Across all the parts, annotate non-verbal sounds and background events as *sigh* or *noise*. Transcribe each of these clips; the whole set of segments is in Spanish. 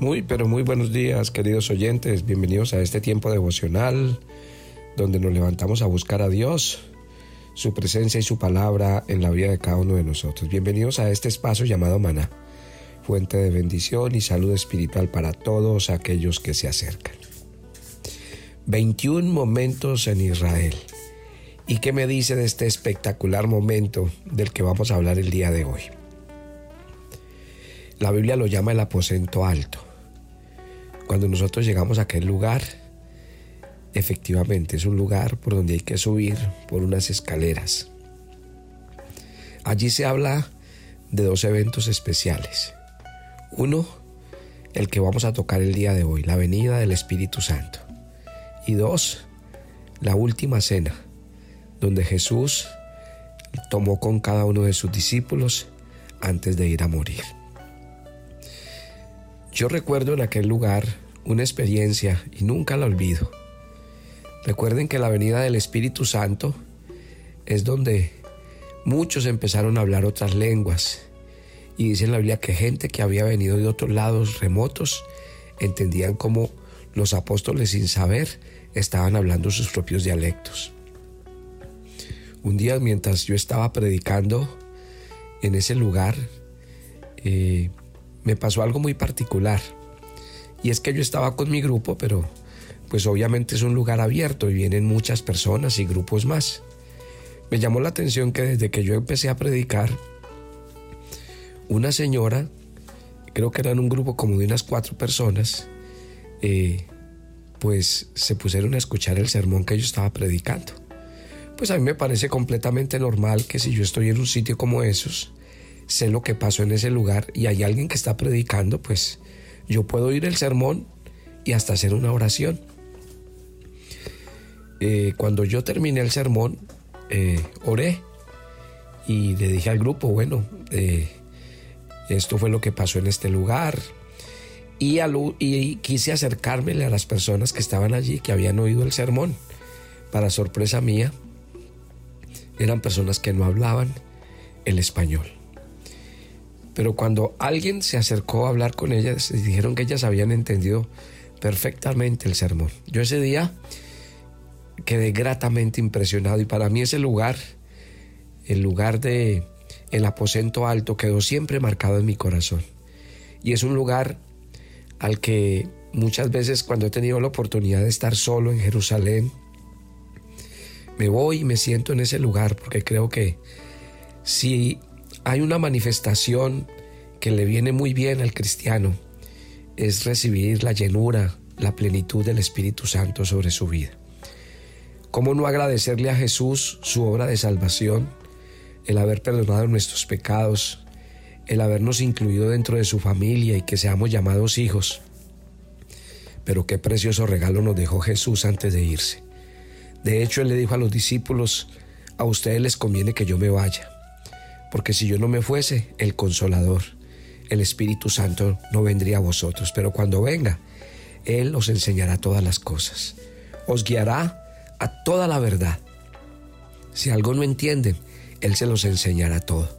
Muy, pero muy buenos días, queridos oyentes. Bienvenidos a este tiempo devocional donde nos levantamos a buscar a Dios, su presencia y su palabra en la vida de cada uno de nosotros. Bienvenidos a este espacio llamado Maná, fuente de bendición y salud espiritual para todos aquellos que se acercan. 21 momentos en Israel. ¿Y qué me dice de este espectacular momento del que vamos a hablar el día de hoy? La Biblia lo llama el aposento alto. Cuando nosotros llegamos a aquel lugar, efectivamente es un lugar por donde hay que subir por unas escaleras. Allí se habla de dos eventos especiales. Uno, el que vamos a tocar el día de hoy, la venida del Espíritu Santo. Y dos, la última cena, donde Jesús tomó con cada uno de sus discípulos antes de ir a morir. Yo recuerdo en aquel lugar una experiencia y nunca la olvido. Recuerden que la venida del Espíritu Santo es donde muchos empezaron a hablar otras lenguas. Y dice la Biblia que gente que había venido de otros lados remotos entendían cómo los apóstoles sin saber estaban hablando sus propios dialectos. Un día mientras yo estaba predicando en ese lugar, eh, me pasó algo muy particular. Y es que yo estaba con mi grupo, pero pues obviamente es un lugar abierto y vienen muchas personas y grupos más. Me llamó la atención que desde que yo empecé a predicar, una señora, creo que eran un grupo como de unas cuatro personas, eh, pues se pusieron a escuchar el sermón que yo estaba predicando. Pues a mí me parece completamente normal que si yo estoy en un sitio como esos, sé lo que pasó en ese lugar y hay alguien que está predicando, pues yo puedo oír el sermón y hasta hacer una oración. Eh, cuando yo terminé el sermón, eh, oré y le dije al grupo, bueno, eh, esto fue lo que pasó en este lugar. Y, quise acercármele a las personas que estaban allí, que habían oído el sermón. Para sorpresa mía, eran personas que no hablaban el español. Pero cuando alguien se acercó a hablar con ellas, dijeron que ellas habían entendido perfectamente el sermón. Yo ese día quedé gratamente impresionado y para mí ese lugar, el lugar de el aposento alto, quedó siempre marcado en mi corazón. Y es un lugar al que muchas veces cuando he tenido la oportunidad de estar solo en Jerusalén, me voy y me siento en ese lugar porque creo que si hay una manifestación que le viene muy bien al cristiano, es recibir la llenura, la plenitud del Espíritu Santo sobre su vida. ¿Cómo no agradecerle a Jesús su obra de salvación, el haber perdonado nuestros pecados, el habernos incluido dentro de su familia y que seamos llamados hijos? Pero qué precioso regalo nos dejó Jesús antes de irse. De hecho, Él le dijo a los discípulos, a ustedes les conviene que yo me vaya porque si yo no me fuese, el consolador, el Espíritu Santo no vendría a vosotros, pero cuando venga, Él os enseñará todas las cosas, os guiará a toda la verdad. Si algo no entienden, Él se los enseñará todo.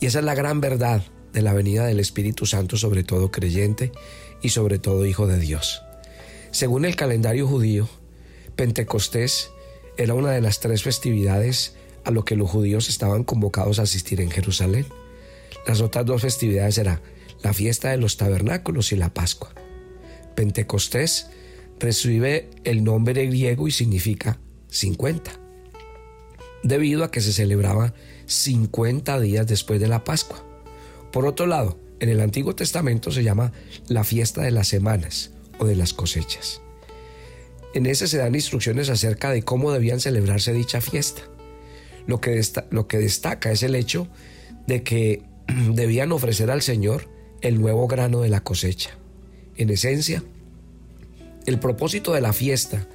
Y esa es la gran verdad de la venida del Espíritu Santo sobre todo creyente y sobre todo hijo de Dios. Según el calendario judío, Pentecostés era una de las tres festividades a lo que los judíos estaban convocados a asistir en Jerusalén. Las otras dos festividades eran la fiesta de los tabernáculos y la Pascua. Pentecostés recibe el nombre griego y significa 50, debido a que se celebraba 50 días después de la Pascua. Por otro lado, en el Antiguo Testamento se llama la fiesta de las semanas o de las cosechas. En ese se dan instrucciones acerca de cómo debían celebrarse dicha fiesta lo que, lo que destaca es el hecho de que *clears throat* debían ofrecer al Señor el nuevo grano de la cosecha. En esencia, el propósito de la fiesta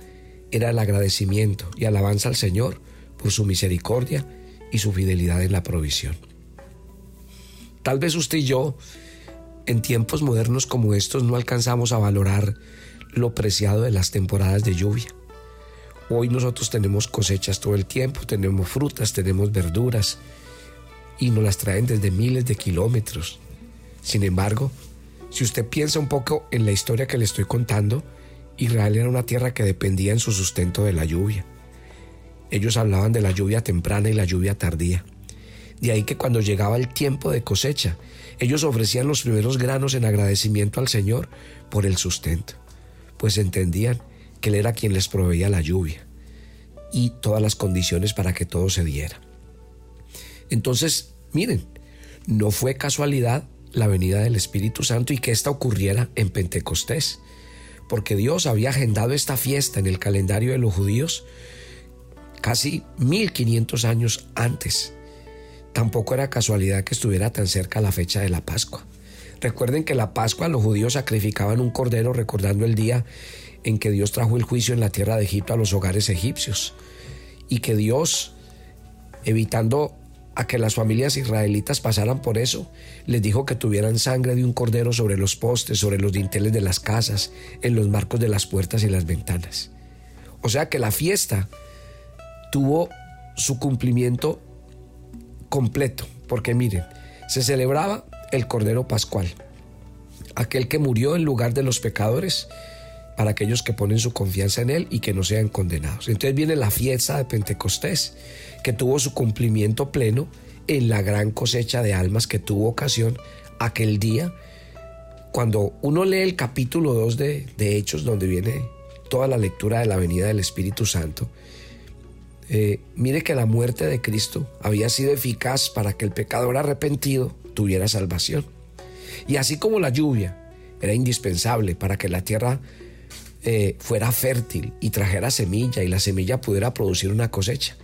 era el agradecimiento y alabanza al Señor por su misericordia y su fidelidad en la provisión. Tal vez usted y yo, en tiempos modernos como estos, no alcanzamos a valorar lo preciado de las temporadas de lluvia. Hoy nosotros tenemos cosechas todo el tiempo, tenemos frutas, tenemos verduras y nos las traen desde miles de kilómetros. Sin embargo, Si usted piensa un poco en la historia que le estoy contando, Israel era una tierra que dependía en su sustento de la lluvia. Ellos hablaban de la lluvia temprana y la lluvia tardía. De ahí que cuando llegaba el tiempo de cosecha, ellos ofrecían los primeros granos en agradecimiento al Señor por el sustento, pues entendían que Él era quien les proveía la lluvia y todas las condiciones para que todo se diera. Entonces, miren, no fue casualidad la venida del Espíritu Santo y que ésta ocurriera en Pentecostés, porque Dios había agendado esta fiesta en el calendario de los judíos casi 1500 años antes. Tampoco era casualidad que estuviera tan cerca la fecha de la Pascua. Recuerden que la Pascua los judíos sacrificaban un cordero recordando el día en que Dios trajo el juicio en la tierra de Egipto a los hogares egipcios y que Dios, evitando a que las familias israelitas pasaran por eso, les dijo que tuvieran sangre de un cordero sobre los postes, sobre los dinteles de las casas, en los marcos de las puertas y las ventanas. O sea que la fiesta tuvo su cumplimiento completo, porque miren, se celebraba el Cordero Pascual, aquel que murió en lugar de los pecadores para aquellos que ponen su confianza en Él y que no sean condenados. Entonces viene la fiesta de Pentecostés, que tuvo su cumplimiento pleno en la gran cosecha de almas que tuvo ocasión aquel día. Cuando uno lee el capítulo 2 de, de Hechos, donde viene toda la lectura de la venida del Espíritu Santo, eh, mire que la muerte de Cristo había sido eficaz para que el pecador arrepentido tuviera salvación. Y así como la lluvia era indispensable para que la tierra eh, fuera fértil y trajera semilla y la semilla pudiera producir una cosecha.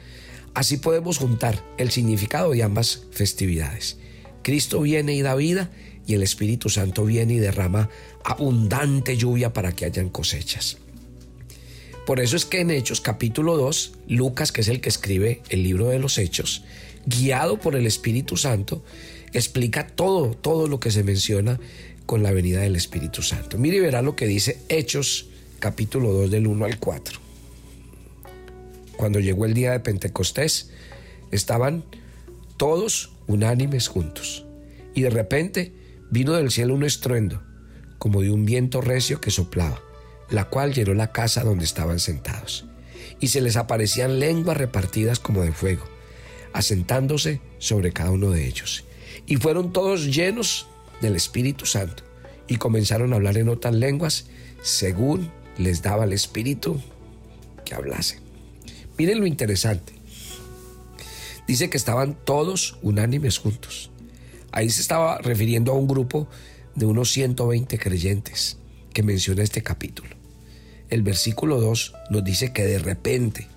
Así podemos juntar el significado de ambas festividades. Cristo viene y da vida y el Espíritu Santo viene y derrama abundante lluvia para que hayan cosechas. Por eso es que en Hechos capítulo 2, Lucas, que es el que escribe el libro de los Hechos, guiado por el Espíritu Santo, explica todo, todo lo que se menciona con la venida del Espíritu Santo. Mire y verá lo que dice Hechos capítulo 2 del 1 al 4. Cuando llegó el día de Pentecostés, estaban todos unánimes juntos. Y de repente vino del cielo un estruendo, como de un viento recio que soplaba, la cual llenó la casa donde estaban sentados. Y se les aparecían lenguas repartidas como de fuego, asentándose sobre cada uno de ellos. Y fueron todos llenos del Espíritu Santo y comenzaron a hablar en otras lenguas según les daba el Espíritu que hablase. Miren lo interesante. Dice que estaban todos unánimes juntos. Ahí se estaba refiriendo a un grupo de unos 120 creyentes que menciona este capítulo. El versículo 2 nos dice que de repente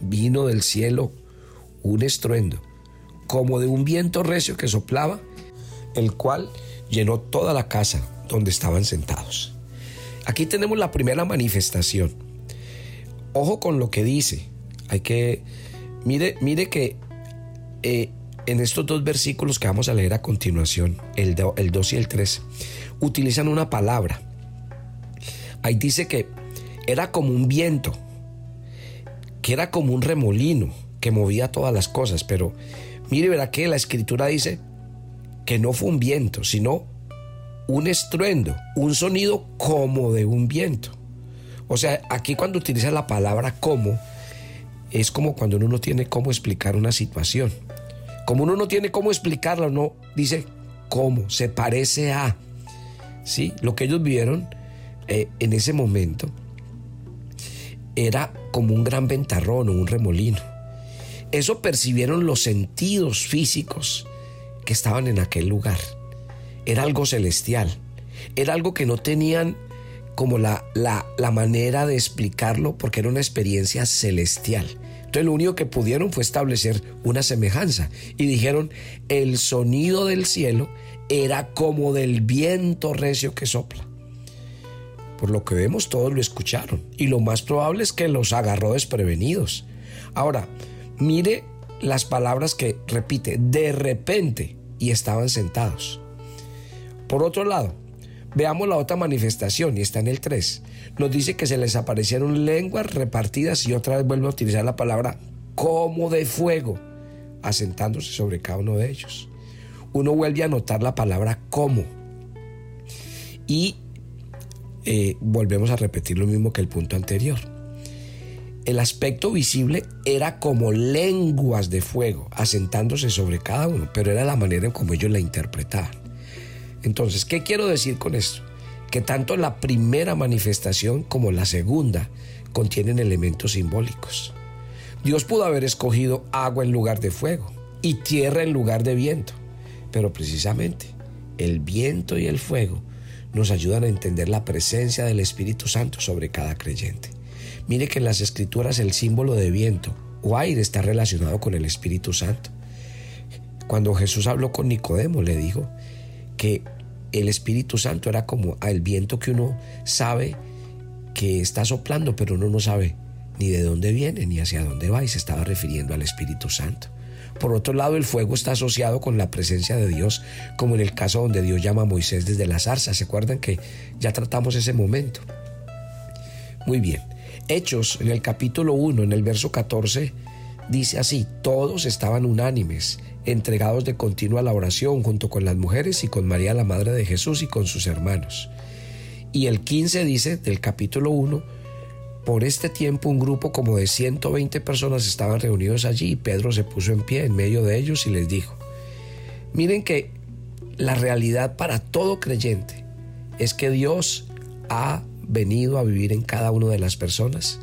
vino del cielo un estruendo, como de un viento recio que soplaba, el cual llenó toda la casa donde estaban sentados. Aquí tenemos la primera manifestación. Ojo con lo que dice. Hay que. Mire, mire que eh, en estos dos versículos que vamos a leer a continuación, el, el 2 y el 3, utilizan una palabra. Ahí dice que era como un viento, que era como un remolino que movía todas las cosas, pero mire, verá que la escritura dice que no fue un viento, sino un estruendo, un sonido como de un viento. O sea, aquí cuando utiliza la palabra como, es como cuando uno no tiene cómo explicar una situación. Como uno no tiene cómo explicarla, uno dice cómo, se parece a. ¿Sí? Lo que ellos vieron eh, en ese momento era como un gran ventarrón o un remolino. Eso percibieron los sentidos físicos que estaban en aquel lugar era algo celestial, era algo que no tenían como la, la, la manera de explicarlo porque era una experiencia celestial. Entonces lo único que pudieron fue establecer una semejanza y dijeron, el sonido del cielo era como del viento recio que sopla. Por lo que vemos todos lo escucharon y lo más probable es que los agarró desprevenidos. Ahora, mire las palabras que repite, de repente, y estaban sentados. Por otro lado, veamos la otra manifestación y está en el 3. Nos dice que se les aparecieron lenguas repartidas y otra vez vuelve a utilizar la palabra como de fuego, asentándose sobre cada uno de ellos. Uno vuelve a notar la palabra como. Y eh, volvemos a repetir lo mismo que el punto anterior. El aspecto visible era como lenguas de fuego asentándose sobre cada uno, pero era la manera en como ellos la interpretaban. Entonces, ¿qué quiero decir con esto? Que tanto la primera manifestación como la segunda contienen elementos simbólicos. Dios pudo haber escogido agua en lugar de fuego y tierra en lugar de viento, pero precisamente el viento y el fuego nos ayudan a entender la presencia del Espíritu Santo sobre cada creyente. Mire que en las escrituras el símbolo de viento o aire está relacionado con el Espíritu Santo. Cuando Jesús habló con Nicodemo le dijo que el Espíritu Santo era como el viento que uno sabe que está soplando, pero uno no sabe ni de dónde viene ni hacia dónde va y se estaba refiriendo al Espíritu Santo. Por otro lado, el fuego está asociado con la presencia de Dios, como en el caso donde Dios llama a Moisés desde la zarza. ¿Se acuerdan que ya tratamos ese momento? Muy bien. Hechos, en el capítulo 1, en el verso 14, dice así, todos estaban unánimes, entregados de continua la oración junto con las mujeres y con María la Madre de Jesús y con sus hermanos. Y el 15 dice del capítulo 1, por este tiempo un grupo como de 120 personas estaban reunidos allí y Pedro se puso en pie en medio de ellos y les dijo, miren que la realidad para todo creyente es que Dios ha venido a vivir en cada una de las personas.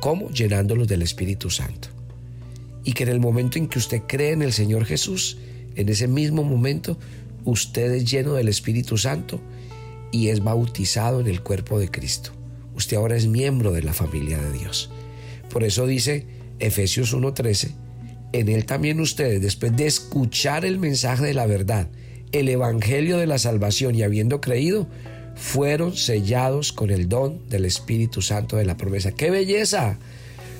¿Cómo? Llenándolos del Espíritu Santo. Y que en el momento en que usted cree en el Señor Jesús, en ese mismo momento, usted es lleno del Espíritu Santo y es bautizado en el cuerpo de Cristo usted ahora es miembro de la familia de Dios. Por eso dice Efesios 1:13, en él también ustedes, después de escuchar el mensaje de la verdad, el evangelio de la salvación y habiendo creído, fueron sellados con el don del Espíritu Santo de la promesa. ¡Qué belleza!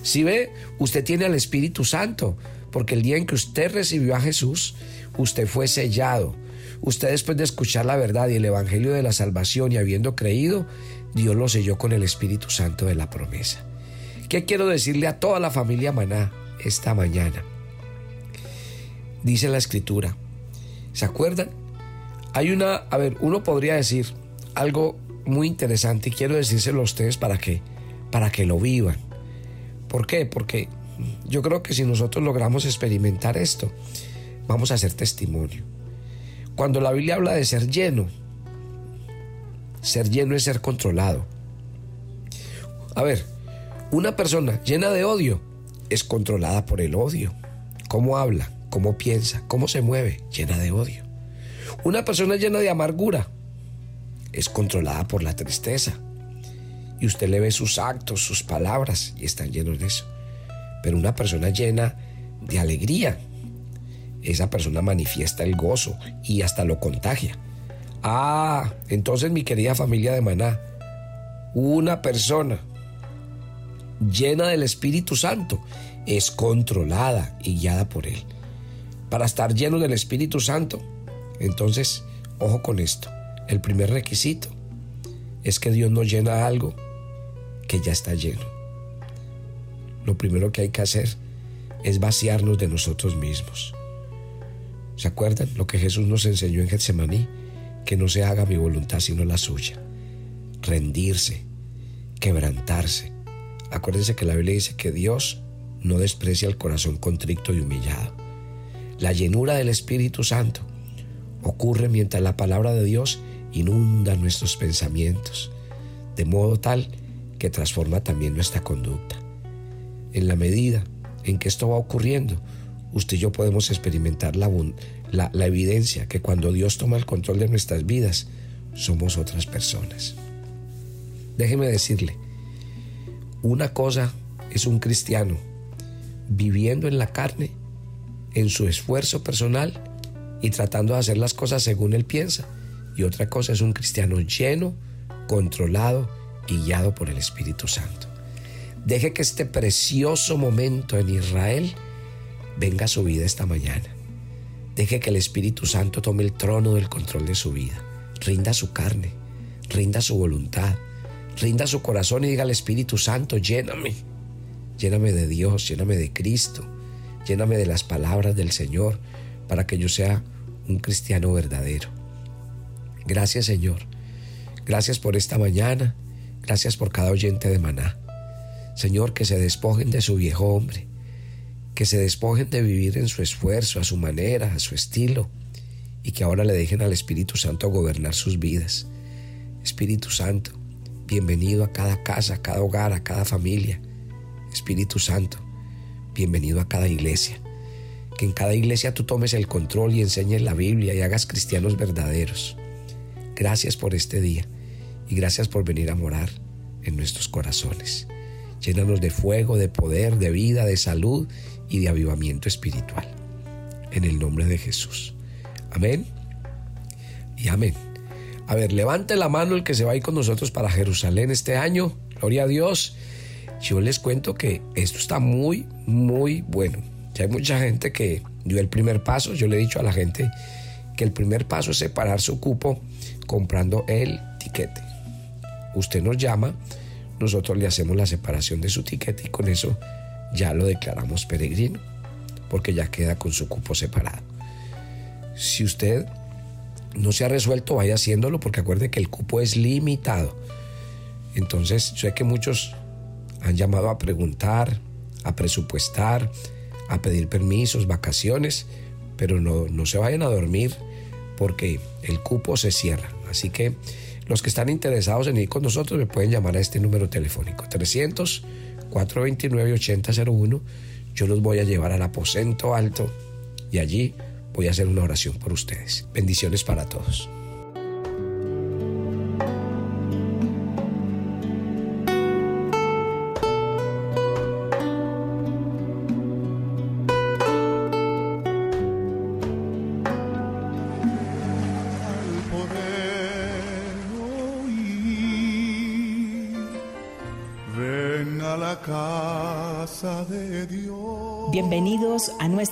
Si ve, usted tiene al Espíritu Santo, porque el día en que usted recibió a Jesús, usted fue sellado. Usted después de escuchar la verdad y el Evangelio de la salvación y habiendo creído, Dios lo selló con el Espíritu Santo de la promesa. ¿Qué quiero decirle a toda la familia Maná esta mañana? Dice la escritura. ¿Se acuerdan? Hay una, a ver, uno podría decir algo muy interesante y quiero decírselo a ustedes para que, para que lo vivan. ¿Por qué? Porque yo creo que si nosotros logramos experimentar esto, vamos a ser testimonio. Cuando la Biblia habla de ser lleno, ser lleno es ser controlado. A ver, una persona llena de odio es controlada por el odio. ¿Cómo habla? ¿Cómo piensa? ¿Cómo se mueve? Llena de odio. Una persona llena de amargura es controlada por la tristeza. Y usted le ve sus actos, sus palabras y están llenos de eso. Pero una persona llena de alegría, esa persona manifiesta el gozo y hasta lo contagia. Ah, entonces mi querida familia de Maná, una persona llena del Espíritu Santo es controlada y guiada por Él. Para estar lleno del Espíritu Santo, entonces, ojo con esto, el primer requisito es que Dios nos llena algo que ya está lleno. Lo primero que hay que hacer es vaciarnos de nosotros mismos. ¿Se acuerdan lo que Jesús nos enseñó en Getsemaní? que no se haga mi voluntad sino la suya. Rendirse, quebrantarse. Acuérdense que la Biblia dice que Dios no desprecia el corazón contrito y humillado. La llenura del Espíritu Santo ocurre mientras la palabra de Dios inunda nuestros pensamientos, de modo tal que transforma también nuestra conducta. En la medida en que esto va ocurriendo, usted y yo podemos experimentar la, evidencia que cuando Dios toma el control de nuestras vidas, somos otras personas. Déjeme decirle, una cosa es un cristiano viviendo en la carne, en su esfuerzo personal y tratando de hacer las cosas según él piensa. Y otra cosa es un cristiano lleno, controlado guiado por el Espíritu Santo. Deje que este precioso momento en Israel venga a su vida esta mañana. Deje que el Espíritu Santo tome el trono del control de su vida. Rinda su carne, rinda su voluntad, rinda su corazón y diga al Espíritu Santo, lléname. Lléname de Dios, lléname de Cristo, lléname de las palabras del Señor para que yo sea un cristiano verdadero. Gracias Señor. Gracias por esta mañana. Gracias por cada oyente de maná. Señor, que se despojen de su viejo hombre, que se despojen de vivir en su esfuerzo, a su manera, a su estilo, y que ahora le dejen al Espíritu Santo gobernar sus vidas. Espíritu Santo, bienvenido a cada casa, a cada hogar, a cada familia. Espíritu Santo, bienvenido a cada iglesia. Que en cada iglesia tú tomes el control y enseñes la Biblia y hagas cristianos verdaderos. Gracias por este día y gracias por venir a morar en nuestros corazones. Llénanos de fuego, de poder, de vida, de salud y de avivamiento espiritual. En el nombre de Jesús. Amén y amén. A ver, levante la mano el que se va a ir con nosotros para Jerusalén este año. Gloria a Dios. Yo les cuento que esto está muy, muy bueno. Ya hay mucha gente que dio el primer paso. Yo le he dicho a la gente que el primer paso es separar su cupo comprando el tiquete. Usted nos llama, nosotros le hacemos la separación de su tiquete y con eso ya lo declaramos peregrino, porque ya queda con su cupo separado. Si usted no se ha resuelto, vaya haciéndolo, porque acuerde que el cupo es limitado. Entonces, sé que muchos han llamado a preguntar, a presupuestar, a pedir permisos, vacaciones, pero no, no se vayan a dormir porque el cupo se cierra. Así que los que están interesados en ir con nosotros me pueden llamar a este número telefónico 300 429 8001. Yo los voy a llevar al aposento alto y allí voy a hacer una oración por ustedes. Bendiciones para todos.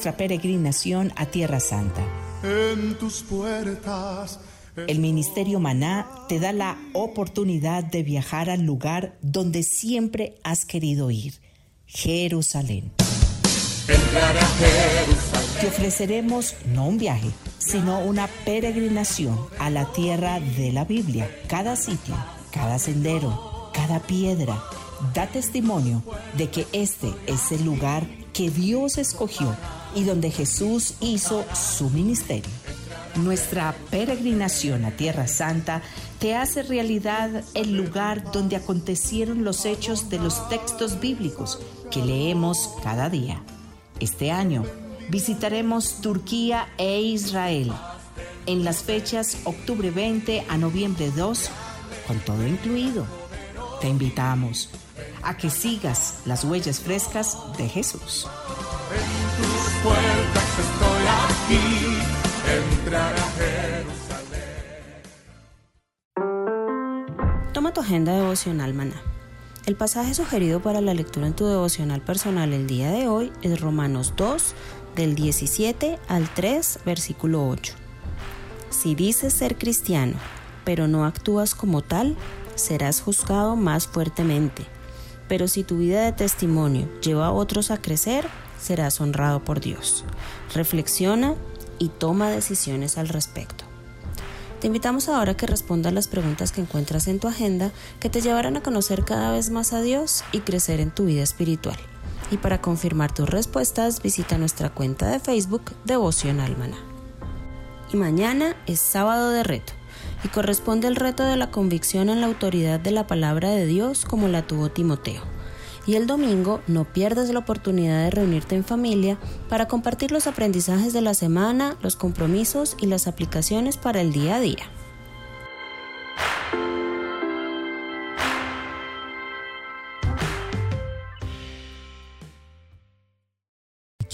Nuestra peregrinación a Tierra Santa. En tus puertas. El Ministerio Maná te da la oportunidad de viajar al lugar donde siempre has querido ir, Jerusalén. Te ofreceremos no un viaje, sino una peregrinación a la tierra de la Biblia. Cada sitio, cada sendero, cada piedra da testimonio de que este es el lugar que Dios escogió y donde Jesús hizo su ministerio. Nuestra peregrinación a Tierra Santa te hace realidad el lugar donde acontecieron los hechos de los textos bíblicos que leemos cada día. Este año visitaremos Turquía e Israel en las fechas octubre 20 a noviembre 2, con todo incluido. Te invitamos a que sigas las huellas frescas de Jesús. Puertas estoy aquí, entrar a Jerusalén. Toma tu agenda devocional, maná. El pasaje sugerido para la lectura en tu devocional personal el día de hoy es Romanos 2, del 17 al 3, versículo 8. Si dices ser cristiano, pero no actúas como tal, serás juzgado más fuertemente pero si tu vida de testimonio lleva a otros a crecer, serás honrado por Dios. Reflexiona y toma decisiones al respecto. Te invitamos ahora a que respondas las preguntas que encuentras en tu agenda que te llevarán a conocer cada vez más a Dios y crecer en tu vida espiritual. Y para confirmar tus respuestas, visita nuestra cuenta de Facebook Devoción Almana. Y mañana es sábado de reto y corresponde el reto de la convicción en la autoridad de la palabra de Dios como la tuvo Timoteo. Y el domingo no pierdas la oportunidad de reunirte en familia para compartir los aprendizajes de la semana, los compromisos y las aplicaciones para el día a día.